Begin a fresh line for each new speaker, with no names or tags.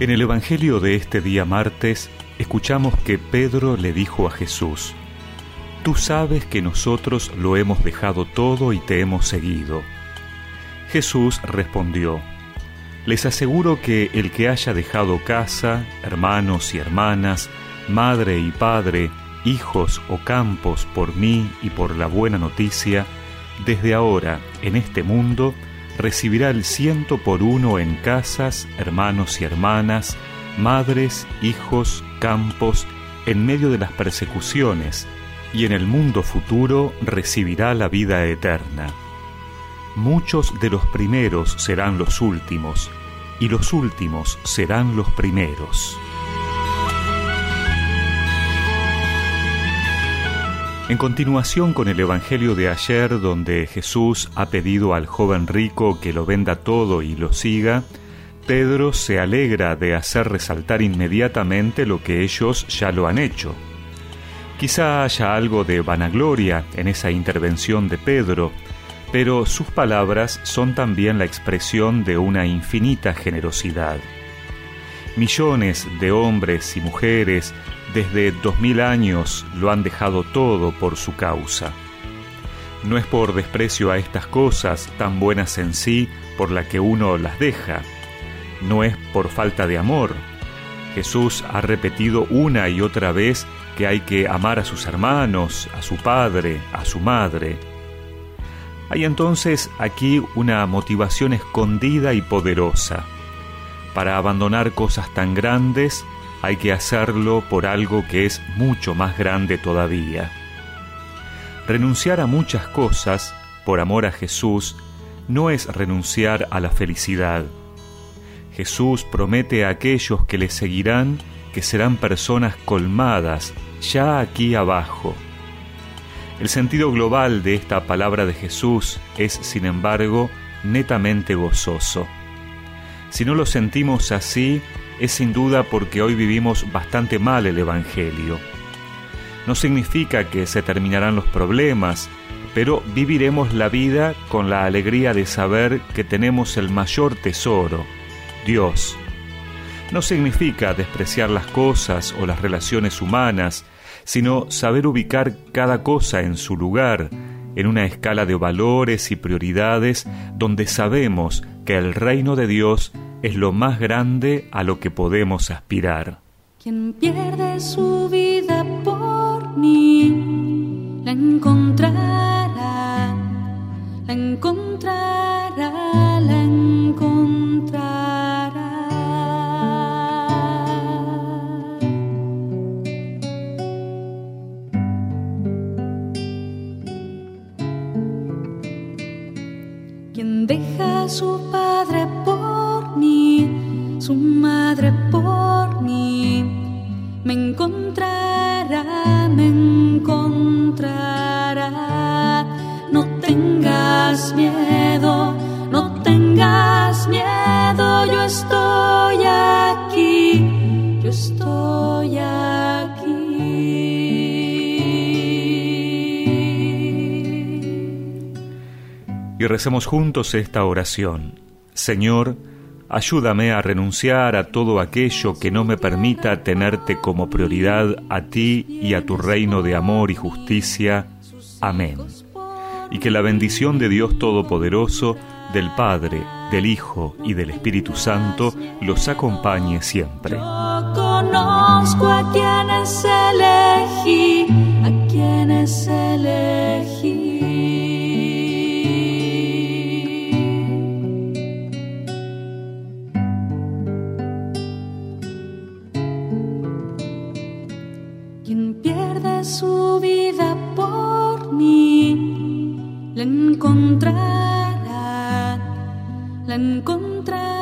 En el Evangelio de este día martes escuchamos que Pedro le dijo a Jesús, Tú sabes que nosotros lo hemos dejado todo y te hemos seguido. Jesús respondió, Les aseguro que el que haya dejado casa, hermanos y hermanas, madre y padre, hijos o campos por mí y por la buena noticia, desde ahora en este mundo, recibirá el ciento por uno en casas, hermanos y hermanas, madres, hijos, campos, en medio de las persecuciones, y en el mundo futuro recibirá la vida eterna. Muchos de los primeros serán los últimos, y los últimos serán los primeros. En continuación con el Evangelio de ayer, donde Jesús ha pedido al joven rico que lo venda todo y lo siga, Pedro se alegra de hacer resaltar inmediatamente lo que ellos ya lo han hecho. Quizá haya algo de vanagloria en esa intervención de Pedro, pero sus palabras son también la expresión de una infinita generosidad. Millones de hombres y mujeres desde dos mil años lo han dejado todo por su causa. No es por desprecio a estas cosas tan buenas en sí por la que uno las deja, no es por falta de amor. Jesús ha repetido una y otra vez que hay que amar a sus hermanos, a su padre, a su madre. Hay entonces aquí una motivación escondida y poderosa. Para abandonar cosas tan grandes hay que hacerlo por algo que es mucho más grande todavía. Renunciar a muchas cosas por amor a Jesús no es renunciar a la felicidad. Jesús promete a aquellos que le seguirán que serán personas colmadas ya aquí abajo. El sentido global de esta palabra de Jesús es, sin embargo, netamente gozoso. Si no lo sentimos así, es sin duda porque hoy vivimos bastante mal el Evangelio. No significa que se terminarán los problemas, pero viviremos la vida con la alegría de saber que tenemos el mayor tesoro, Dios. No significa despreciar las cosas o las relaciones humanas, sino saber ubicar cada cosa en su lugar, en una escala de valores y prioridades donde sabemos el reino de Dios es lo más grande a lo que podemos aspirar.
Quien pierde su vida por mí, la encontrará, la encontrará, su padre su madre por mí. Me encontrará, me encontrará. No tengas miedo,
Y recemos juntos esta oración. Señor, Ayúdame a renunciar a todo aquello que no me permita tenerte como prioridad a ti y a tu reino de amor y justicia. Amén. Y que la bendición de Dios Todopoderoso, del Padre, del Hijo y del Espíritu Santo los acompañe siempre.
conozco a quienes elegí, a quienes elegí. Su vida por mí, la encontrará, la encontrará.